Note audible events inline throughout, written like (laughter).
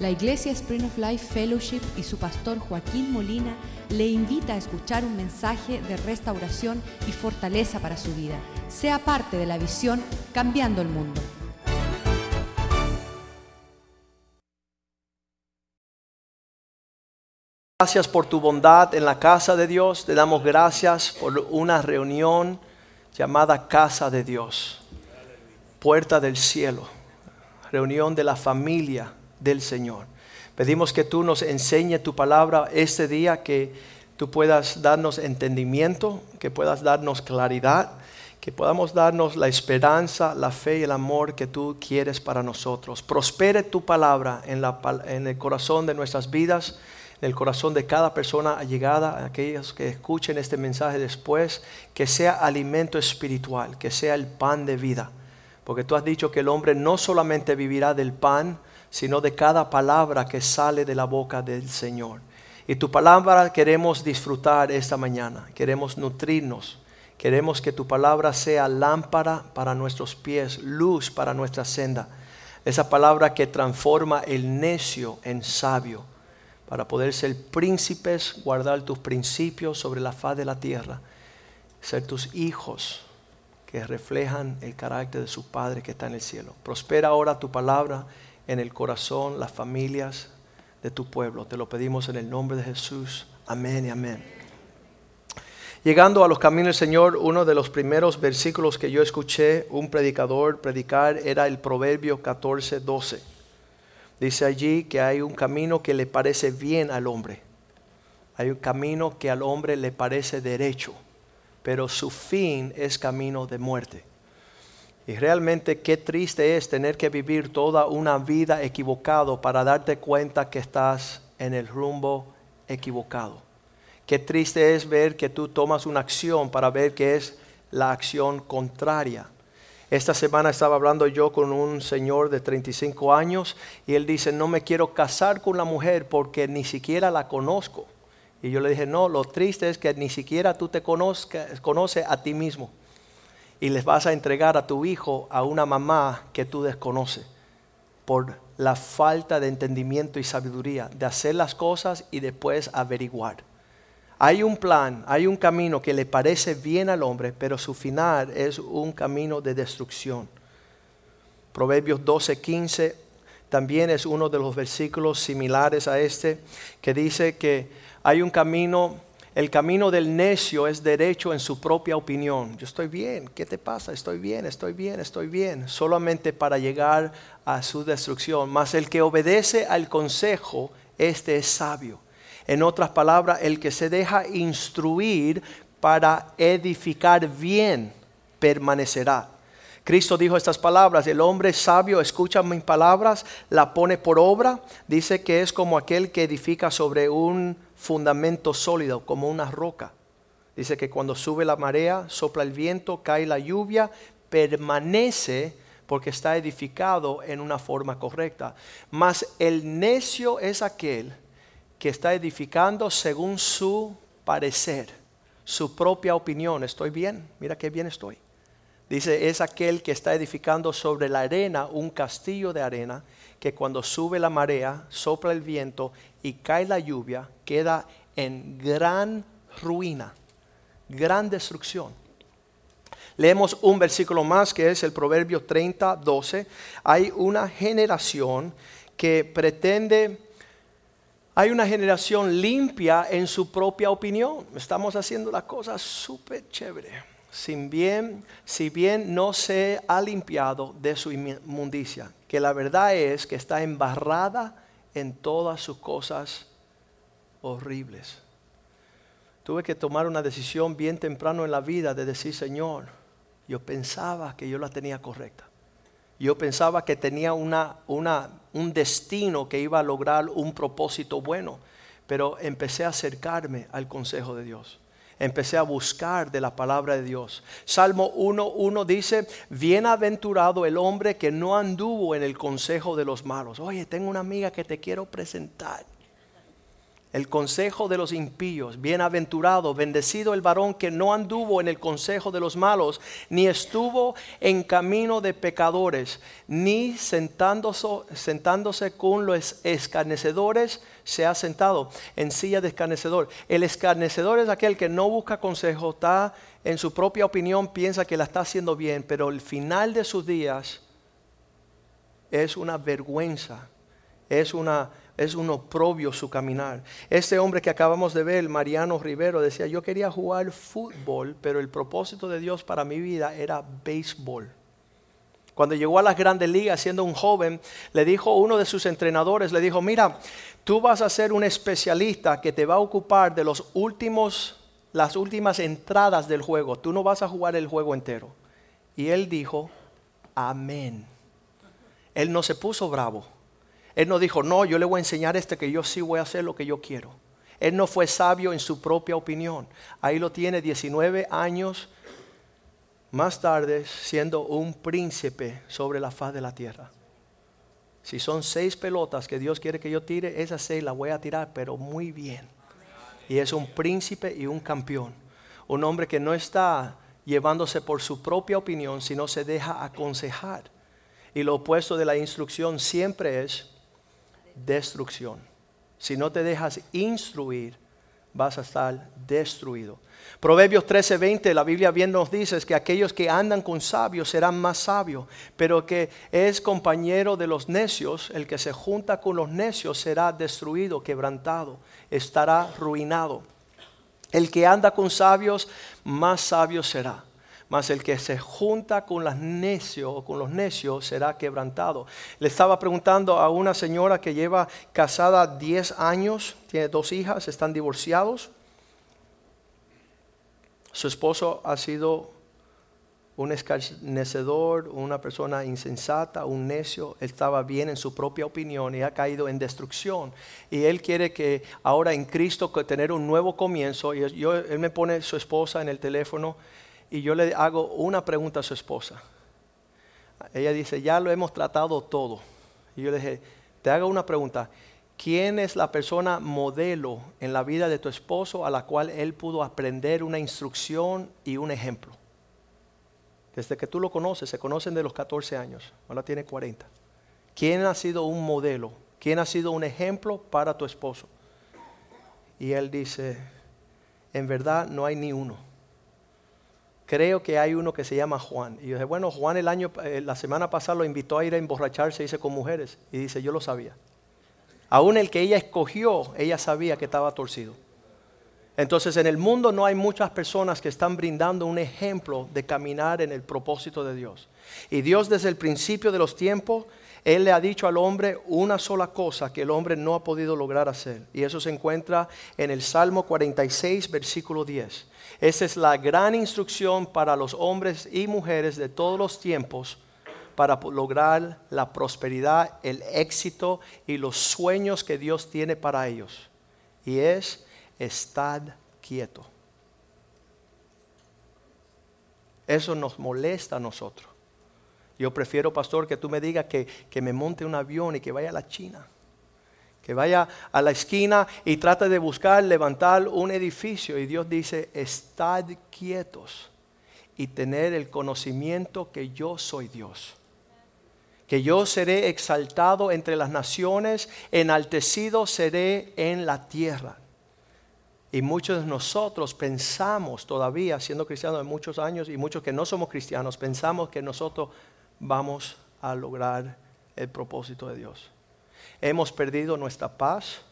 La Iglesia Spring of Life Fellowship y su pastor Joaquín Molina le invita a escuchar un mensaje de restauración y fortaleza para su vida. Sea parte de la visión Cambiando el Mundo. Gracias por tu bondad en la casa de Dios. Te damos gracias por una reunión llamada Casa de Dios. Puerta del cielo. Reunión de la familia del Señor. Pedimos que tú nos enseñe tu palabra este día, que tú puedas darnos entendimiento, que puedas darnos claridad, que podamos darnos la esperanza, la fe y el amor que tú quieres para nosotros. Prospere tu palabra en, en el corazón de nuestras vidas, en el corazón de cada persona allegada, aquellos que escuchen este mensaje después, que sea alimento espiritual, que sea el pan de vida. Porque tú has dicho que el hombre no solamente vivirá del pan, sino de cada palabra que sale de la boca del Señor. Y tu palabra queremos disfrutar esta mañana, queremos nutrirnos, queremos que tu palabra sea lámpara para nuestros pies, luz para nuestra senda. Esa palabra que transforma el necio en sabio, para poder ser príncipes, guardar tus principios sobre la faz de la tierra, ser tus hijos que reflejan el carácter de su Padre que está en el cielo. Prospera ahora tu palabra en el corazón, las familias de tu pueblo. Te lo pedimos en el nombre de Jesús. Amén y amén. Llegando a los caminos del Señor, uno de los primeros versículos que yo escuché un predicador predicar era el Proverbio 14, 12. Dice allí que hay un camino que le parece bien al hombre. Hay un camino que al hombre le parece derecho, pero su fin es camino de muerte. Y realmente qué triste es tener que vivir toda una vida equivocado para darte cuenta que estás en el rumbo equivocado. Qué triste es ver que tú tomas una acción para ver que es la acción contraria. Esta semana estaba hablando yo con un señor de 35 años y él dice, no me quiero casar con la mujer porque ni siquiera la conozco. Y yo le dije, no, lo triste es que ni siquiera tú te conoces a ti mismo y les vas a entregar a tu hijo a una mamá que tú desconoces por la falta de entendimiento y sabiduría de hacer las cosas y después averiguar. Hay un plan, hay un camino que le parece bien al hombre, pero su final es un camino de destrucción. Proverbios 12:15 también es uno de los versículos similares a este que dice que hay un camino el camino del necio es derecho en su propia opinión. Yo estoy bien, ¿qué te pasa? Estoy bien, estoy bien, estoy bien. Solamente para llegar a su destrucción. Mas el que obedece al consejo, este es sabio. En otras palabras, el que se deja instruir para edificar bien, permanecerá. Cristo dijo estas palabras, el hombre sabio escucha mis palabras, la pone por obra, dice que es como aquel que edifica sobre un fundamento sólido, como una roca. Dice que cuando sube la marea, sopla el viento, cae la lluvia, permanece porque está edificado en una forma correcta. Mas el necio es aquel que está edificando según su parecer, su propia opinión. ¿Estoy bien? Mira qué bien estoy. Dice, es aquel que está edificando sobre la arena un castillo de arena que cuando sube la marea, sopla el viento y cae la lluvia, queda en gran ruina, gran destrucción. Leemos un versículo más que es el Proverbio 30, 12. Hay una generación que pretende, hay una generación limpia en su propia opinión. Estamos haciendo las cosas súper chévere sin bien, si bien no se ha limpiado de su inmundicia, que la verdad es que está embarrada en todas sus cosas horribles. Tuve que tomar una decisión bien temprano en la vida de decir, Señor, yo pensaba que yo la tenía correcta. Yo pensaba que tenía una, un destino que iba a lograr un propósito bueno, pero empecé a acercarme al consejo de Dios empecé a buscar de la palabra de Dios. Salmo 1.1 dice, bienaventurado el hombre que no anduvo en el consejo de los malos. Oye, tengo una amiga que te quiero presentar. El consejo de los impíos. Bienaventurado, bendecido el varón que no anduvo en el consejo de los malos, ni estuvo en camino de pecadores, ni sentándose, con los escarnecedores se ha sentado en silla de escarnecedor. El escarnecedor es aquel que no busca consejo, está en su propia opinión, piensa que la está haciendo bien, pero el final de sus días es una vergüenza, es una es un oprobio su caminar. Este hombre que acabamos de ver, Mariano Rivero, decía, yo quería jugar fútbol, pero el propósito de Dios para mi vida era béisbol. Cuando llegó a las grandes ligas siendo un joven, le dijo uno de sus entrenadores, le dijo, mira, tú vas a ser un especialista que te va a ocupar de los últimos, las últimas entradas del juego. Tú no vas a jugar el juego entero. Y él dijo, amén. Él no se puso bravo. Él no dijo, no, yo le voy a enseñar este que yo sí voy a hacer lo que yo quiero. Él no fue sabio en su propia opinión. Ahí lo tiene 19 años más tarde siendo un príncipe sobre la faz de la tierra. Si son seis pelotas que Dios quiere que yo tire, esas seis las voy a tirar, pero muy bien. Y es un príncipe y un campeón. Un hombre que no está llevándose por su propia opinión, sino se deja aconsejar. Y lo opuesto de la instrucción siempre es destrucción. Si no te dejas instruir, vas a estar destruido. Proverbios 13:20, la Biblia bien nos dice que aquellos que andan con sabios serán más sabios, pero que es compañero de los necios, el que se junta con los necios será destruido, quebrantado, estará ruinado. El que anda con sabios, más sabio será mas el que se junta con los necios con los necios será quebrantado. Le estaba preguntando a una señora que lleva casada 10 años, tiene dos hijas, están divorciados. Su esposo ha sido un escarnecedor, una persona insensata, un necio, estaba bien en su propia opinión y ha caído en destrucción. Y él quiere que ahora en Cristo tener un nuevo comienzo. Y yo, él me pone su esposa en el teléfono y yo le hago una pregunta a su esposa. Ella dice, ya lo hemos tratado todo. Y yo le dije, te hago una pregunta. ¿Quién es la persona modelo en la vida de tu esposo a la cual él pudo aprender una instrucción y un ejemplo? Desde que tú lo conoces, se conocen de los 14 años, ahora tiene 40. ¿Quién ha sido un modelo? ¿Quién ha sido un ejemplo para tu esposo? Y él dice, en verdad no hay ni uno creo que hay uno que se llama Juan. Y yo dije, bueno, Juan el año, eh, la semana pasada lo invitó a ir a emborracharse, dice, con mujeres. Y dice, yo lo sabía. Aún el que ella escogió, ella sabía que estaba torcido. Entonces en el mundo no hay muchas personas que están brindando un ejemplo de caminar en el propósito de Dios. Y Dios desde el principio de los tiempos, Él le ha dicho al hombre una sola cosa que el hombre no ha podido lograr hacer. Y eso se encuentra en el Salmo 46, versículo 10. Esa es la gran instrucción para los hombres y mujeres de todos los tiempos para lograr la prosperidad, el éxito y los sueños que Dios tiene para ellos. Y es estar quieto. Eso nos molesta a nosotros. Yo prefiero, pastor, que tú me digas que, que me monte un avión y que vaya a la China que vaya a la esquina y trate de buscar levantar un edificio. Y Dios dice, estad quietos y tener el conocimiento que yo soy Dios. Que yo seré exaltado entre las naciones, enaltecido seré en la tierra. Y muchos de nosotros pensamos todavía, siendo cristianos de muchos años, y muchos que no somos cristianos, pensamos que nosotros vamos a lograr el propósito de Dios hemos perdido nuestra paz,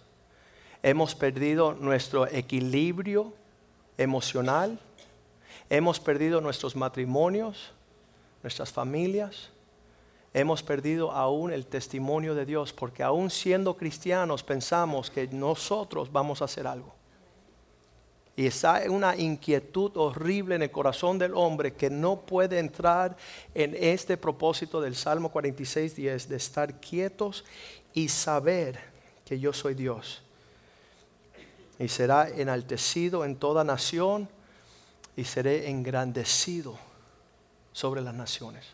hemos perdido nuestro equilibrio emocional, hemos perdido nuestros matrimonios, nuestras familias, hemos perdido aún el testimonio de Dios, porque aún siendo cristianos pensamos que nosotros vamos a hacer algo. Y está una inquietud horrible en el corazón del hombre que no puede entrar en este propósito del Salmo 46, 10, de estar quietos y saber que yo soy Dios. Y será enaltecido en toda nación y seré engrandecido sobre las naciones.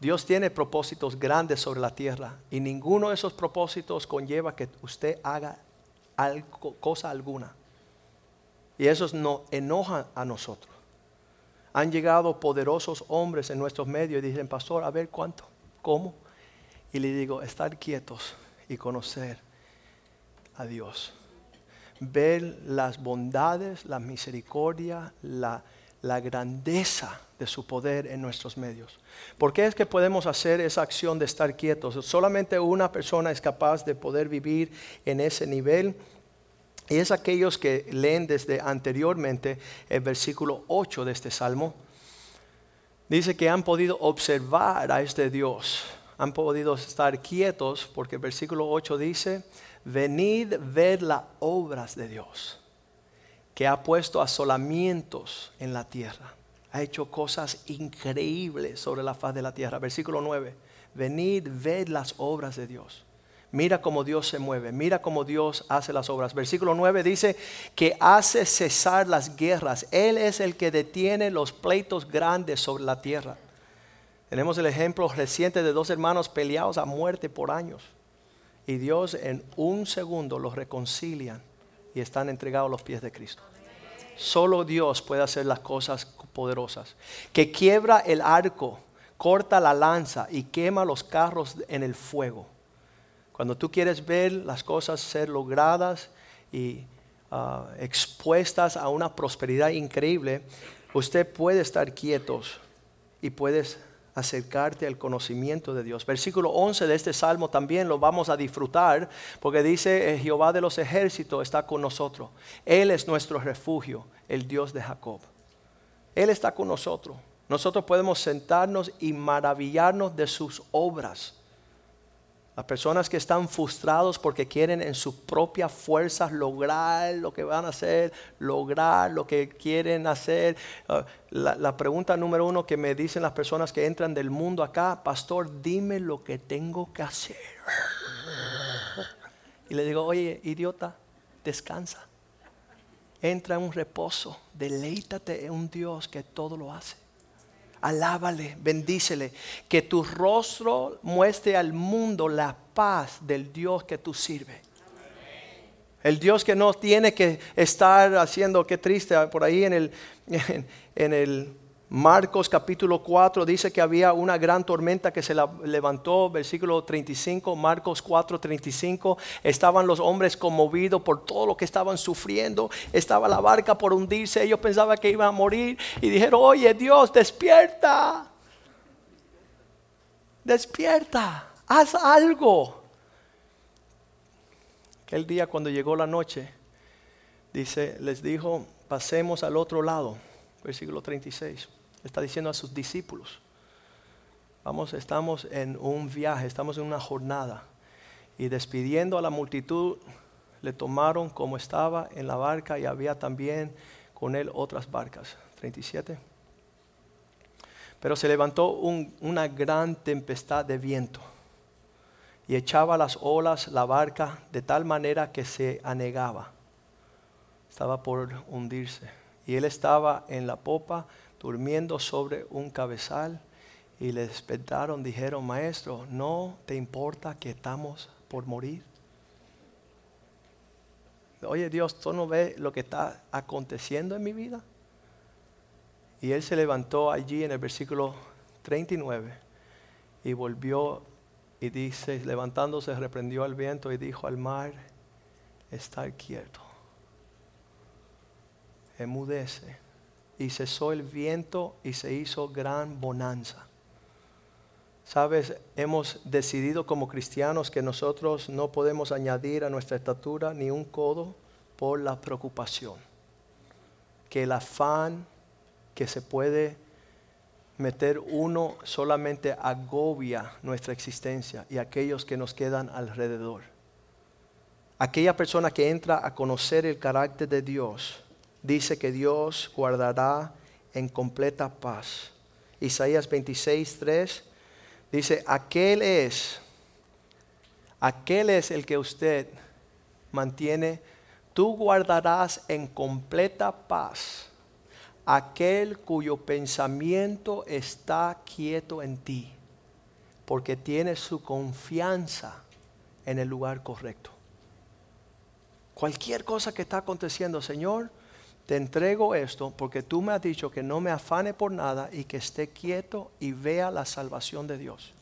Dios tiene propósitos grandes sobre la tierra y ninguno de esos propósitos conlleva que usted haga cosa alguna. Y eso nos enoja a nosotros. Han llegado poderosos hombres en nuestros medios y dicen, pastor, a ver cuánto, cómo. Y le digo, estar quietos y conocer a Dios. Ver las bondades, la misericordia, la, la grandeza de su poder en nuestros medios. ¿Por qué es que podemos hacer esa acción de estar quietos? Solamente una persona es capaz de poder vivir en ese nivel. Y es aquellos que leen desde anteriormente el versículo 8 de este salmo. Dice que han podido observar a este Dios, han podido estar quietos porque el versículo 8 dice, venid ver las obras de Dios que ha puesto asolamientos en la tierra. Ha hecho cosas increíbles sobre la faz de la tierra. Versículo 9. Venid, ved las obras de Dios. Mira cómo Dios se mueve, mira cómo Dios hace las obras. Versículo 9 dice que hace cesar las guerras. Él es el que detiene los pleitos grandes sobre la tierra. Tenemos el ejemplo reciente de dos hermanos peleados a muerte por años. Y Dios en un segundo los reconcilia y están entregados a los pies de Cristo. Solo Dios puede hacer las cosas poderosas. Que quiebra el arco, corta la lanza y quema los carros en el fuego. Cuando tú quieres ver las cosas ser logradas y ah, expuestas a una prosperidad increíble, usted puede estar quietos y puedes acercarte al conocimiento de Dios. Versículo 11 de este salmo también lo vamos a disfrutar porque dice, eh, Jehová de los ejércitos está con nosotros. Él es nuestro refugio, el Dios de Jacob. Él está con nosotros. Nosotros podemos sentarnos y maravillarnos de sus obras. Las personas que están frustrados porque quieren en sus propias fuerzas lograr lo que van a hacer, lograr lo que quieren hacer. Ah, la, pregunta número uno que me dicen las personas que entran del mundo acá, pastor, dime lo que tengo que hacer. Y le digo, oye, idiota, descansa. Entra en un reposo, deleítate en un Dios que todo lo hace alábale, bendícele, que tu rostro muestre al mundo la paz del Dios que tú sirves. El Dios que no tiene que estar haciendo, qué triste, por ahí en el, (laughs) en el Marcos capítulo 4 dice que había una gran tormenta que se levantó, versículo 35, Marcos 4, 35, estaban los hombres conmovidos por todo lo que estaban sufriendo, estaba la barca por hundirse, ellos pensaban que iban a morir y dijeron, oye Dios, despierta, despierta, haz algo. Aquel día cuando llegó la noche, dice, les dijo, pasemos al otro lado, versículo 36 está diciendo a sus discípulos. Vamos, estamos en un viaje, estamos en una jornada. Y despidiendo a la multitud, le tomaron como estaba en la barca y había también con él otras barcas. 37. Pero se levantó una gran tempestad de viento y echaba las olas la barca de tal manera que se anegaba. Estaba por hundirse. Y él estaba en la popa durmiendo sobre un cabezal y le despertaron, dijeron, maestro, ¿no te importa que estamos por morir? Oye Dios, ¿tú no ves lo que está aconteciendo en mi vida? Y él se levantó allí en el versículo 39 y volvió y dice, levantándose, reprendió al viento y dijo al mar, está quieto, emudece y cesó el viento y se hizo gran bonanza. Sabes, hemos decidido como cristianos que nosotros no podemos añadir a nuestra estatura ni un codo por la preocupación. Que el afán que se puede meter uno solamente agobia nuestra existencia y aquellos que nos quedan alrededor. Aquella persona que entra a conocer el carácter de Dios dice que Dios guardará en completa paz. Isaías 26, 3 dice, aquel es, aquel es el que usted mantiene, tú guardarás en completa paz aquel cuyo pensamiento está quieto en ti, porque tiene su confianza en el lugar correcto. Cualquier cosa que está aconteciendo, Señor, te entrego esto porque tú me has dicho que no me afane por nada y que esté quieto y vea la salvación de Dios.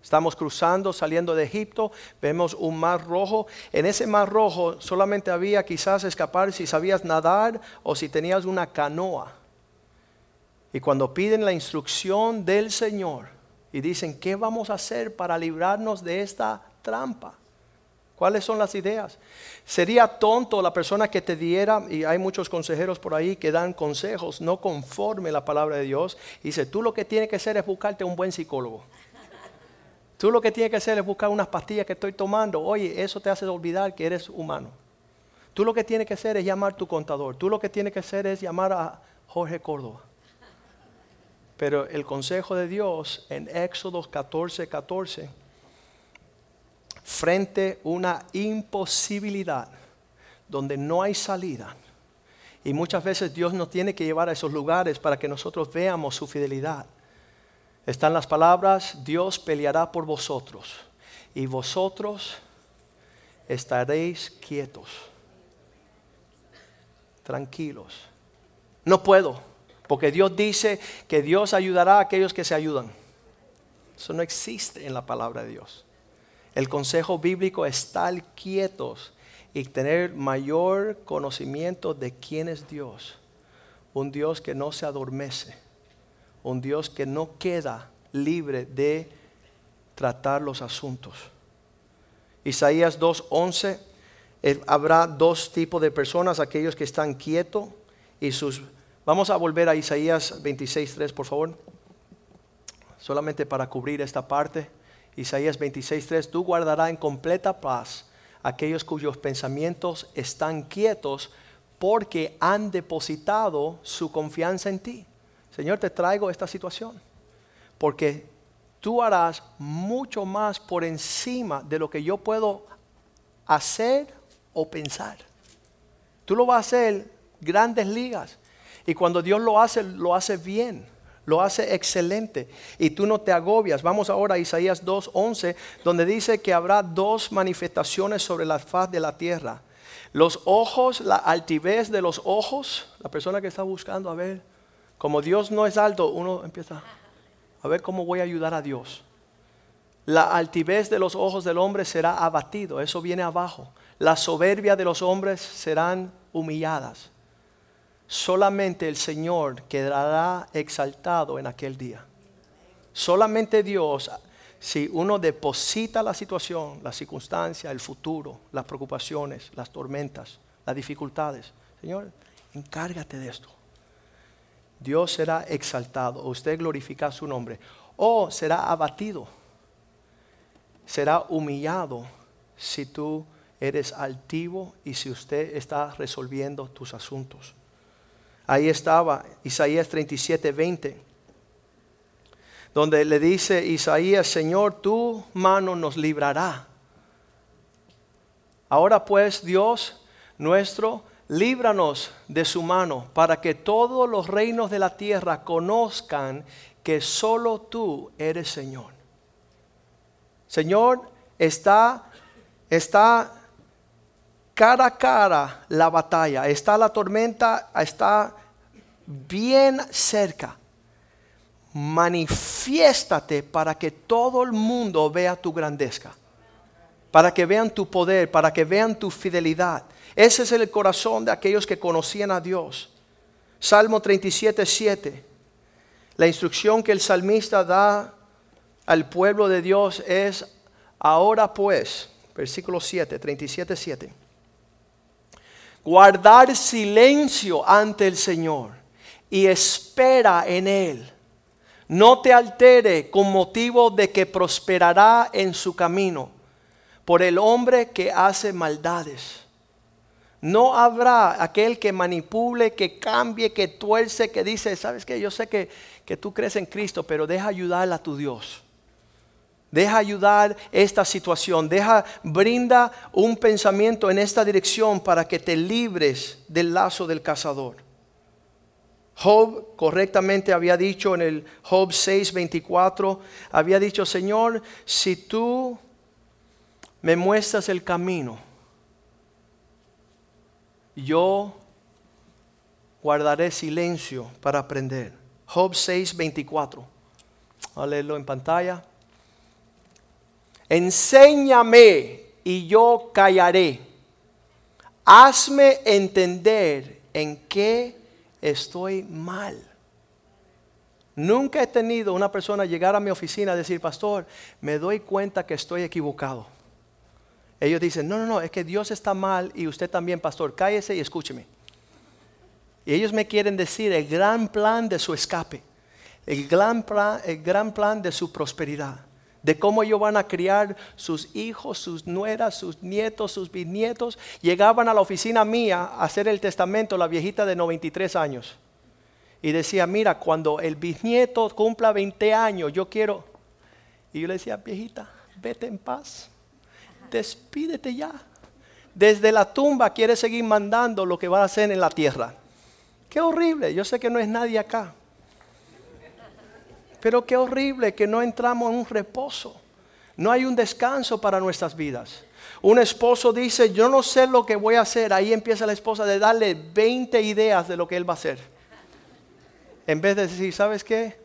Estamos cruzando, saliendo de Egipto, vemos un mar rojo. En ese mar rojo solamente había quizás escapar si sabías nadar o si tenías una canoa. Y cuando piden la instrucción del Señor y dicen, ¿qué vamos a hacer para librarnos de esta trampa? ¿Cuáles son las ideas? Sería tonto la persona que te diera, y hay muchos consejeros por ahí que dan consejos no conforme la palabra de Dios, y dice, tú lo que tienes que hacer es buscarte un buen psicólogo. Tú lo que tienes que hacer es buscar unas pastillas que estoy tomando. Oye, eso te hace olvidar que eres humano. Tú lo que tienes que hacer es llamar a tu contador. Tú lo que tienes que hacer es llamar a Jorge Córdoba. Pero el consejo de Dios en Éxodo 14, 14, frente a una imposibilidad donde no hay salida. Y muchas veces Dios nos tiene que llevar a esos lugares para que nosotros veamos su fidelidad. Están las palabras, Dios peleará por vosotros y vosotros estaréis quietos, tranquilos. No puedo, porque Dios dice que Dios ayudará a aquellos que se ayudan. Eso no existe en la palabra de Dios. El consejo bíblico es estar quietos y tener mayor conocimiento de quién es Dios. Un Dios que no se adormece un Dios que no queda libre de tratar los asuntos. Isaías 2.11, eh, habrá dos tipos de personas, aquellos que están quietos y sus... Vamos a volver a Isaías 26.3, por favor, solamente para cubrir esta parte. Isaías 26.3, tú guardarás en completa paz aquellos cuyos pensamientos están quietos porque han depositado su confianza en ti. Señor, te traigo esta situación, porque tú harás mucho más por encima de lo que yo puedo hacer o pensar. Tú lo vas a hacer grandes ligas. Y cuando Dios lo hace, lo hace bien, lo hace excelente. Y tú no te agobias. Vamos ahora a Isaías 2.11, donde dice que habrá dos manifestaciones sobre la faz de la tierra. Los ojos, la altivez de los ojos, la persona que está buscando a ver como Dios no es alto, uno empieza a ver cómo voy a ayudar a Dios. La altivez de los ojos del hombre será abatido, eso viene abajo. La soberbia de los hombres serán humilladas. Solamente el Señor quedará exaltado en aquel día. Solamente Dios, si uno deposita la situación, la circunstancia, el futuro, las preocupaciones, las tormentas, las dificultades, Señor, encárgate de esto. Dios será exaltado, usted glorifica su nombre, o será abatido, será humillado si tú eres altivo y si usted está resolviendo tus asuntos. Ahí estaba Isaías 37, 20, donde le dice Isaías, Señor, tu mano nos librará. Ahora pues Dios nuestro líbranos de su mano, para que todos los reinos de la tierra conozcan que solo tú eres Señor. Señor, está, está cara a cara la batalla, está la tormenta, está bien cerca. Manifiéstate para que todo el mundo vea tu grandeza, para que vean tu poder, para que vean tu fidelidad ese es el corazón de aquellos que conocían a Dios. Salmo 37, 7. La instrucción que el salmista da al pueblo de Dios es, ahora pues, versículo 7, 37, 7. Guardar silencio ante el Señor y espera en Él. No te altere con motivo de que prosperará en su camino por el hombre que hace maldades no habrá aquel que manipule, que cambie, que tuerce, que dice, sabes que yo sé que, que tú crees en Cristo, pero deja ayudar a tu Dios. Deja ayudar esta situación. Deja, brinda un pensamiento en esta dirección para que te libres del lazo del cazador. Job correctamente había dicho en el Job 6:24, había dicho, Señor, si tú me muestras el camino, yo guardaré silencio para aprender. Job 6, 24. a leerlo en pantalla. Enséñame y yo callaré. Hazme entender en qué estoy mal. Nunca he tenido una persona llegar a mi oficina y decir, pastor, me doy cuenta que estoy equivocado. Ellos dicen, no, no, no, es que Dios está mal y usted también, pastor, cállese y escúcheme. Y ellos me quieren decir el gran plan de su escape, el gran plan, el gran plan de su prosperidad, de cómo ellos van a criar sus hijos, sus nueras, sus nietos, sus bisnietos. Llegaban a la oficina mía a hacer el testamento la viejita de 93 años y decía, mira, cuando el bisnieto cumpla 20 años, yo quiero... Y yo le decía, viejita, vete en paz, despídete ya. Desde la tumba quiere seguir mandando lo que va a hacer en la tierra. Qué horrible, yo sé que no es nadie acá. Pero qué horrible que no entramos en un reposo. No hay un descanso para nuestras vidas. Un esposo dice, yo no sé lo que voy a hacer. Ahí empieza la esposa de darle 20 ideas de lo que él va a hacer. En vez de decir, ¿sabes qué?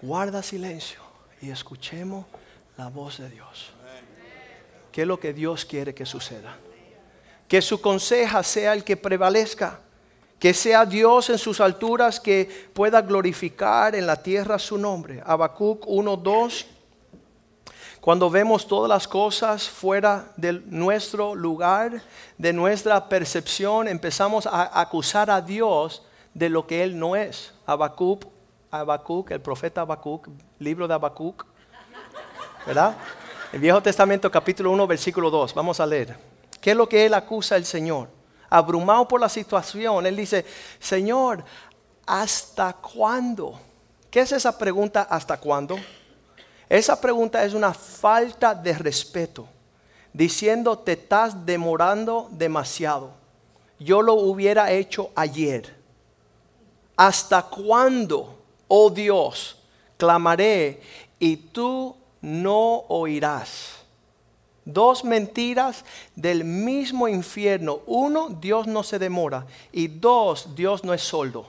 Guarda silencio y escuchemos la voz de Dios. ¿Qué es lo que Dios quiere que suceda? Que su conseja sea el que prevalezca. Que sea Dios en sus alturas que pueda glorificar en la tierra su nombre. Habacuc 1.2. Cuando vemos todas las cosas fuera de nuestro lugar, de nuestra percepción, empezamos a acusar a Dios de lo que Él no es. Habacuc, Habacuc, el profeta Habacuc, libro de Habacuc, ¿verdad? El Viejo Testamento capítulo 1 versículo 2, vamos a leer. ¿Qué es lo que Él acusa al Señor? Abrumado por la situación, Él dice, Señor, ¿hasta cuándo? ¿Qué es esa pregunta hasta cuándo? Esa pregunta es una falta de respeto, diciendo te estás demorando demasiado. Yo lo hubiera hecho ayer. ¿Hasta cuándo, oh Dios, clamaré y tú no oirás? Dos mentiras del mismo infierno. Uno, Dios no se demora. Y dos, Dios no es soldo.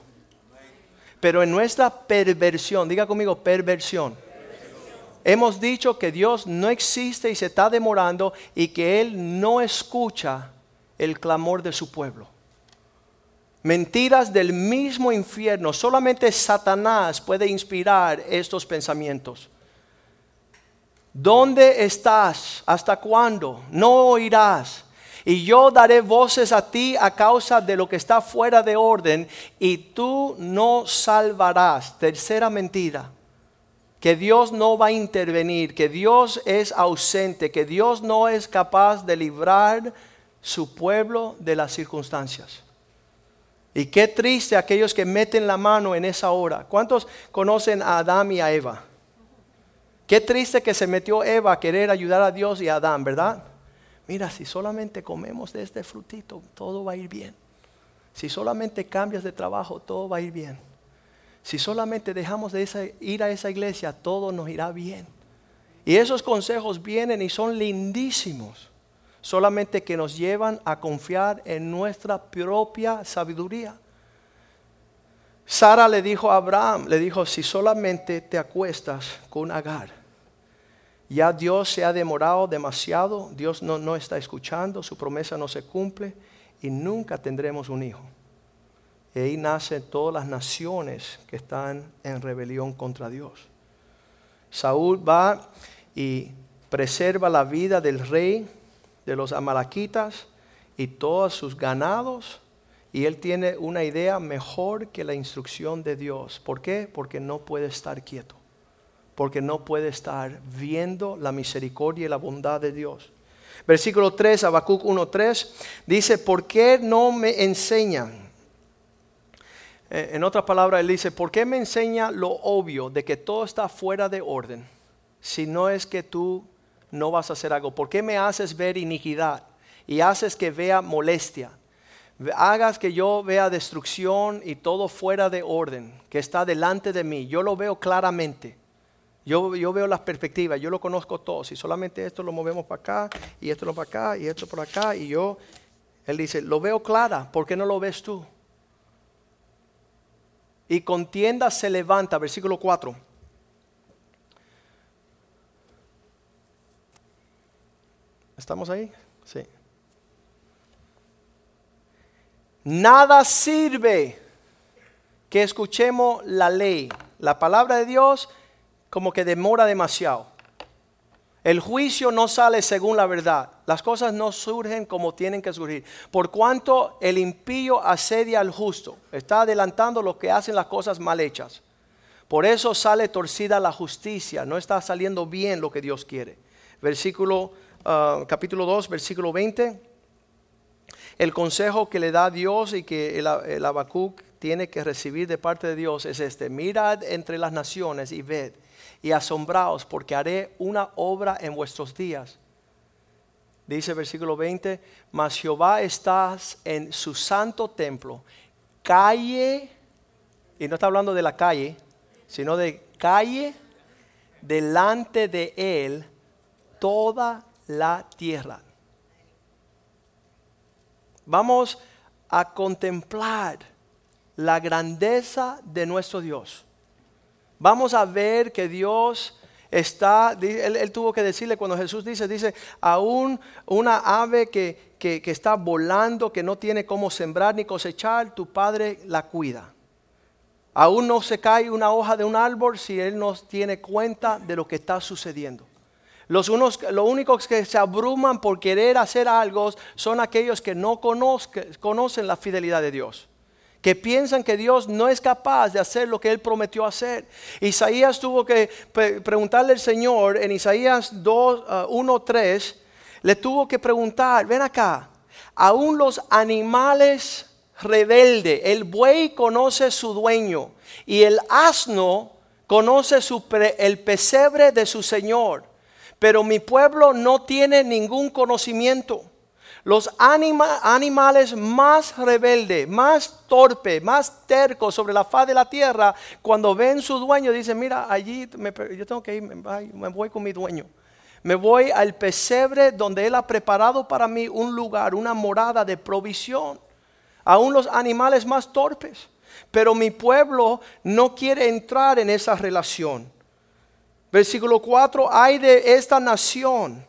Pero en nuestra perversión, diga conmigo perversión. Hemos dicho que Dios no existe y se está demorando y que Él no escucha el clamor de su pueblo. Mentiras del mismo infierno. Solamente Satanás puede inspirar estos pensamientos. ¿Dónde estás? ¿Hasta cuándo? No oirás. Y yo daré voces a ti a causa de lo que está fuera de orden y tú no salvarás. Tercera mentira. Que Dios no va a intervenir, que Dios es ausente, que Dios no es capaz de librar su pueblo de las circunstancias. Y qué triste aquellos que meten la mano en esa hora. ¿Cuántos conocen a Adán y a Eva? Qué triste que se metió Eva a querer ayudar a Dios y a Adán, ¿verdad? Mira, si solamente comemos de este frutito, todo va a ir bien. Si solamente cambias de trabajo, todo va a ir bien. Si solamente dejamos de ir a esa iglesia, todo nos irá bien. Y esos consejos vienen y son lindísimos solamente que nos llevan a confiar en nuestra propia sabiduría. Sara le dijo a Abraham, le dijo, si solamente te acuestas con Agar, ya Dios se ha demorado demasiado, Dios no, no está escuchando, su promesa no se cumple y nunca tendremos un hijo. Y ahí nacen todas las naciones que están en rebelión contra Dios. Saúl va y preserva la vida del rey de los amalaquitas y todos sus ganados. Y él tiene una idea mejor que la instrucción de Dios. ¿Por qué? Porque no puede estar quieto. Porque no puede estar viendo la misericordia y la bondad de Dios. Versículo 3, Habacuc 1.3, dice, ¿por qué no me enseñan? Eh, en otras palabras, él dice, ¿por qué me enseña lo obvio de que todo está fuera de orden? Si no es que tú no vas a hacer algo? ¿Por qué me haces ver iniquidad y haces que vea molestia? Hagas que yo vea destrucción y todo fuera de orden que está delante de mí. Yo lo veo claramente. Yo, yo veo las perspectivas, yo lo conozco todo. Si solamente esto lo movemos para acá y esto lo para acá y esto por acá y yo Él dice, lo veo clara, ¿por qué no lo ves tú? Y contienda se levanta, versículo 4. ¿Estamos ahí? Sí. Nada sirve que escuchemos la ley. La palabra de Dios como que demora demasiado. El juicio no sale según la verdad. Las cosas no surgen como tienen que surgir. Por cuanto el impío asedia al justo, está adelantando lo que hacen las cosas mal hechas. Por eso sale torcida la justicia, no está saliendo bien lo que Dios quiere. Versículo, ah, capítulo 2, versículo 20. El consejo que le da Dios y que el, el tiene que recibir de parte de Dios es este: mirad entre las naciones y ved y asombraos porque haré una obra en vuestros días. Dice versículo 20, mas Jehová estás en su santo templo, calle, y no está hablando de la calle, sino de calle delante de él toda la tierra. Vamos a contemplar la grandeza de nuestro Dios vamos a ver que Dios está, él, tuvo que decirle cuando Jesús dice, dice, aún una ave que, que, que está volando, que no tiene cómo sembrar ni cosechar, tu Padre la cuida. Aún no se cae una hoja de un árbol si Él no tiene cuenta de lo que está sucediendo. Los, unos, únicos que se abruman por querer hacer algo son aquellos que no conocen la fidelidad de Dios que piensan que Dios no es capaz de hacer lo que Él prometió hacer. Isaías tuvo que preguntarle al Señor en Isaías 2, 1, 3, le tuvo que preguntar, ven acá, aún los animales rebeldes, el buey conoce su dueño y el asno conoce su el pesebre de su Señor, pero mi pueblo no tiene ningún conocimiento. Los animales más rebeldes, más torpes, más tercos sobre la faz de la tierra, cuando ven su dueño, dicen, mira, allí yo tengo que ir, me voy con mi dueño. Me voy al pesebre donde Él ha preparado para mí un lugar, una morada de provisión. Aún los animales más torpes. Pero mi pueblo no quiere entrar en esa relación. Versículo 4, hay de esta nación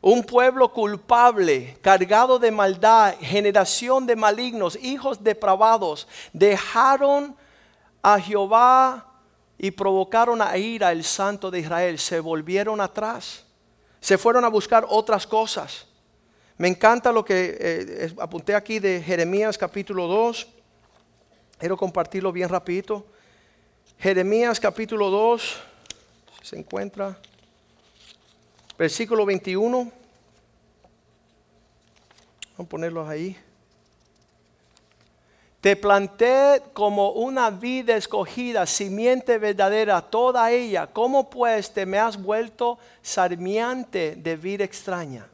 un pueblo culpable, cargado de maldad, generación de malignos, hijos depravados, dejaron a Jehová y provocaron a ira el santo de Israel. Se volvieron atrás, se fueron a buscar otras cosas. Me encanta lo que eh, apunté aquí de Jeremías capítulo 2. Quiero compartirlo bien rapidito. Jeremías capítulo 2 se encuentra versículo 21. Vamos a ponerlos ahí. Te planté como una vida escogida, simiente verdadera, toda ella. ¿Cómo pues te me has vuelto sarmiante de vida extraña?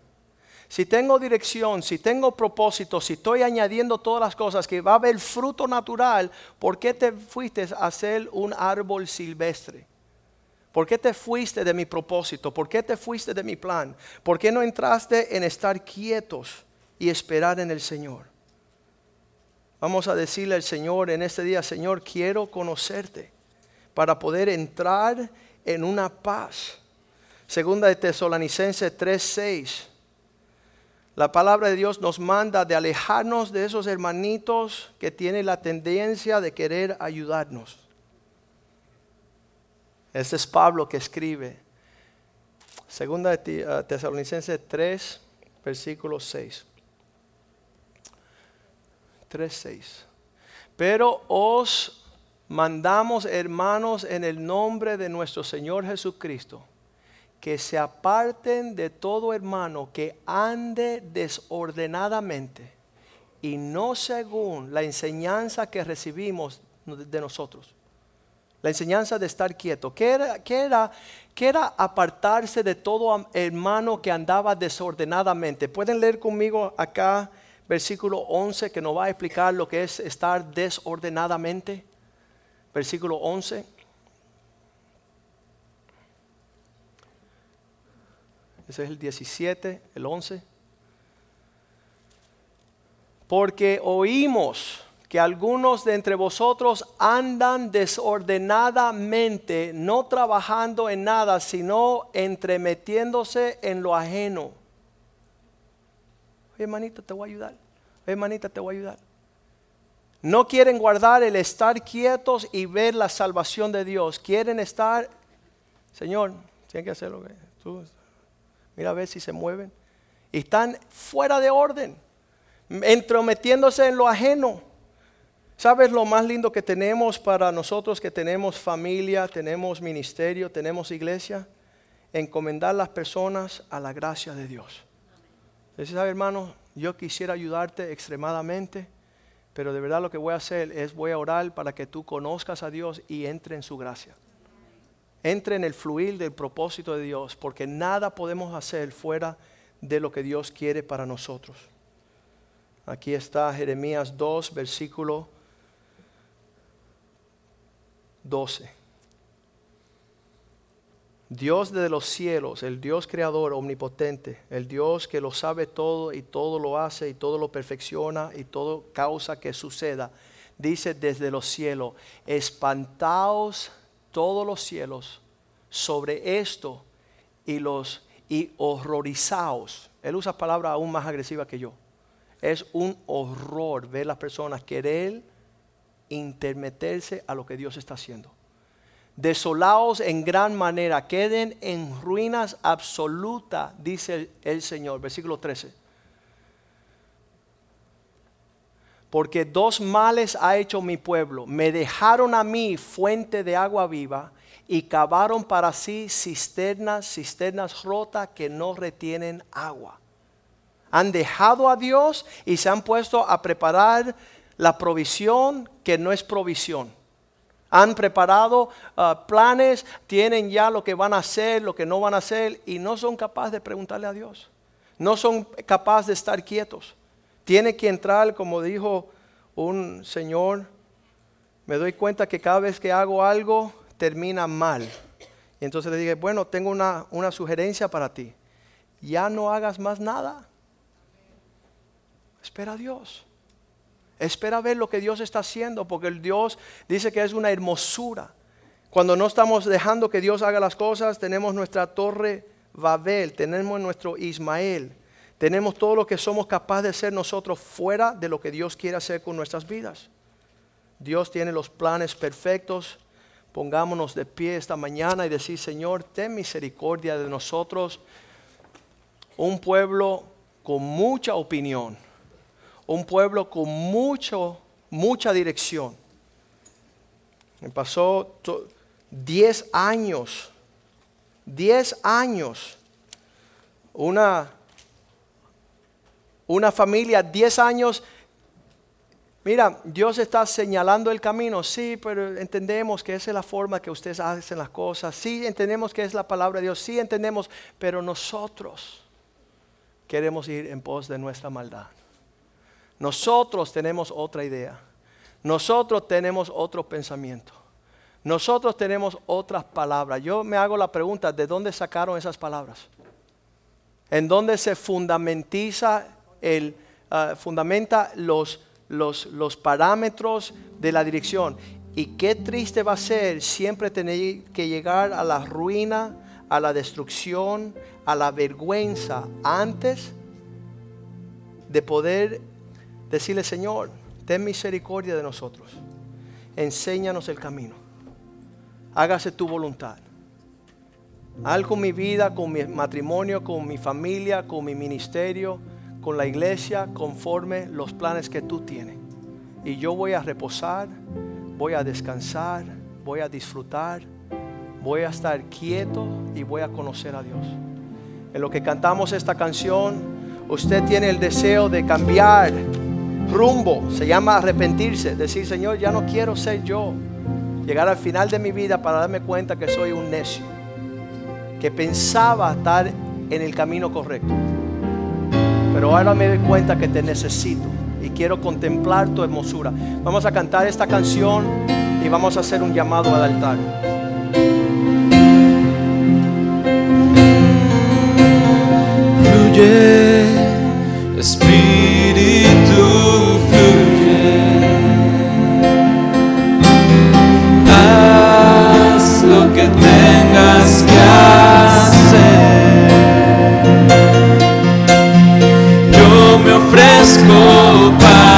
Si tengo dirección, si tengo propósito, si estoy añadiendo todas las cosas, que va a haber fruto natural, ¿por qué te fuiste a hacer un árbol silvestre? ¿Por qué te fuiste de mi propósito? ¿Por qué te fuiste de mi plan? ¿Por qué no entraste en estar quietos y esperar en el Señor? Vamos a decirle al Señor en este día, Señor, quiero conocerte para poder entrar en una paz. Segunda de Tesalonicenses 3:6. La palabra de Dios nos manda de alejarnos de esos hermanitos que tienen la tendencia de querer ayudarnos. Este es Pablo que escribe. Segunda de uh, Tesalonicenses 3, versículo 6. 3, 6. Pero os mandamos, hermanos, en el nombre de nuestro Señor Jesucristo, que se aparten de todo hermano que ande desordenadamente y no según la enseñanza que recibimos de nosotros la enseñanza de estar quieto. ¿Qué era, era, era apartarse de todo hermano que andaba desordenadamente? Pueden leer conmigo acá versículo 11 que nos va a explicar lo que es estar desordenadamente. Versículo 11. Ese es el 17, el 11. porque oímos que algunos de entre vosotros andan desordenadamente, no trabajando en nada, sino entremetiéndose en lo ajeno. Oye, hermanita, te voy a ayudar. Oye, hermanita, te voy a ayudar. No quieren guardar el estar quietos y ver la salvación de Dios. Quieren estar, Señor, tienen que hacerlo. Tú, mira a ver si se mueven. Están fuera de orden, entrometiéndose en lo ajeno. ¿Sabes lo más lindo que tenemos para nosotros que tenemos familia, tenemos ministerio, tenemos iglesia? Encomendar las personas a la gracia de Dios. Entonces, ¿sabe, hermano? Yo quisiera ayudarte extremadamente, pero de verdad lo que voy a hacer es voy a orar para que tú conozcas a Dios y entre en su gracia. Entre en el fluir del propósito de Dios, porque nada podemos hacer fuera de lo que Dios quiere para nosotros. Aquí está Jeremías 2, versículo 12. Dios de los cielos, el Dios creador omnipotente, el Dios que lo sabe todo y todo lo hace y todo lo perfecciona y todo causa que suceda, dice desde los cielos, espantaos todos los cielos sobre esto y los y horrorizaos. Él usa palabras aún más agresivas que yo. Es un horror ver las personas querer intermeterse a lo que Dios está haciendo. Desolados en gran manera, queden en ruinas absoluta, dice el, Señor. Versículo 13. Porque dos males ha hecho mi pueblo. Me dejaron a mí fuente de agua viva y cavaron para sí cisternas, cisternas rotas que no retienen agua. Han dejado a Dios y se han puesto a preparar la provisión que no es provisión. Han preparado ah, planes, tienen ya lo que van a hacer, lo que no van a hacer y no son capaces de preguntarle a Dios. No son capaces de estar quietos. Tiene que entrar, como dijo un señor, me doy cuenta que cada vez que hago algo termina mal. Y entonces le dije, bueno, tengo una, una sugerencia para ti. Ya no hagas más nada. Espera a Dios. Espera ver lo que Dios está haciendo, porque el Dios dice que es una hermosura. Cuando no estamos dejando que Dios haga las cosas, tenemos nuestra torre Babel, tenemos nuestro Ismael, tenemos todo lo que somos capaces de ser nosotros fuera de lo que Dios quiere hacer con nuestras vidas. Dios tiene los planes perfectos. Pongámonos de pie esta mañana y decir, Señor, ten misericordia de nosotros, un pueblo con mucha opinión un pueblo con mucho, mucha dirección. Me pasó 10 años, 10 años, una, una familia, 10 años. Mira, Dios está señalando el camino, sí, pero entendemos que esa es la forma que ustedes hacen las cosas, sí, entendemos que es la palabra de Dios, sí, entendemos, pero nosotros queremos ir en pos de nuestra maldad. Nosotros tenemos otra idea. Nosotros tenemos otro pensamiento. Nosotros tenemos otras palabras. Yo me hago la pregunta, ¿de dónde sacaron esas palabras? ¿En dónde se fundamentiza el, ah, fundamenta los, los, los parámetros de la dirección? Y qué triste va a ser siempre tener que llegar a la ruina, a la destrucción, a la vergüenza antes de poder Decirle, Señor, ten misericordia de nosotros. Enséñanos el camino. Hágase tu voluntad. Haz con mi vida, con mi matrimonio, con mi familia, con mi ministerio, con la iglesia, conforme los planes que tú tienes. Y yo voy a reposar, voy a descansar, voy a disfrutar, voy a estar quieto y voy a conocer a Dios. En lo que cantamos esta canción, usted tiene el deseo de cambiar rumbo. Se llama arrepentirse. Decir, Señor, ya no quiero ser yo. Llegar al final de mi vida para darme cuenta que soy un necio. Que pensaba estar en el camino correcto. Pero ahora me doy cuenta que te necesito y quiero contemplar tu hermosura. Vamos a cantar esta canción y vamos a hacer un llamado al altar. Fluye, Espíritu. que tengas que hacer. Yo me ofrezco para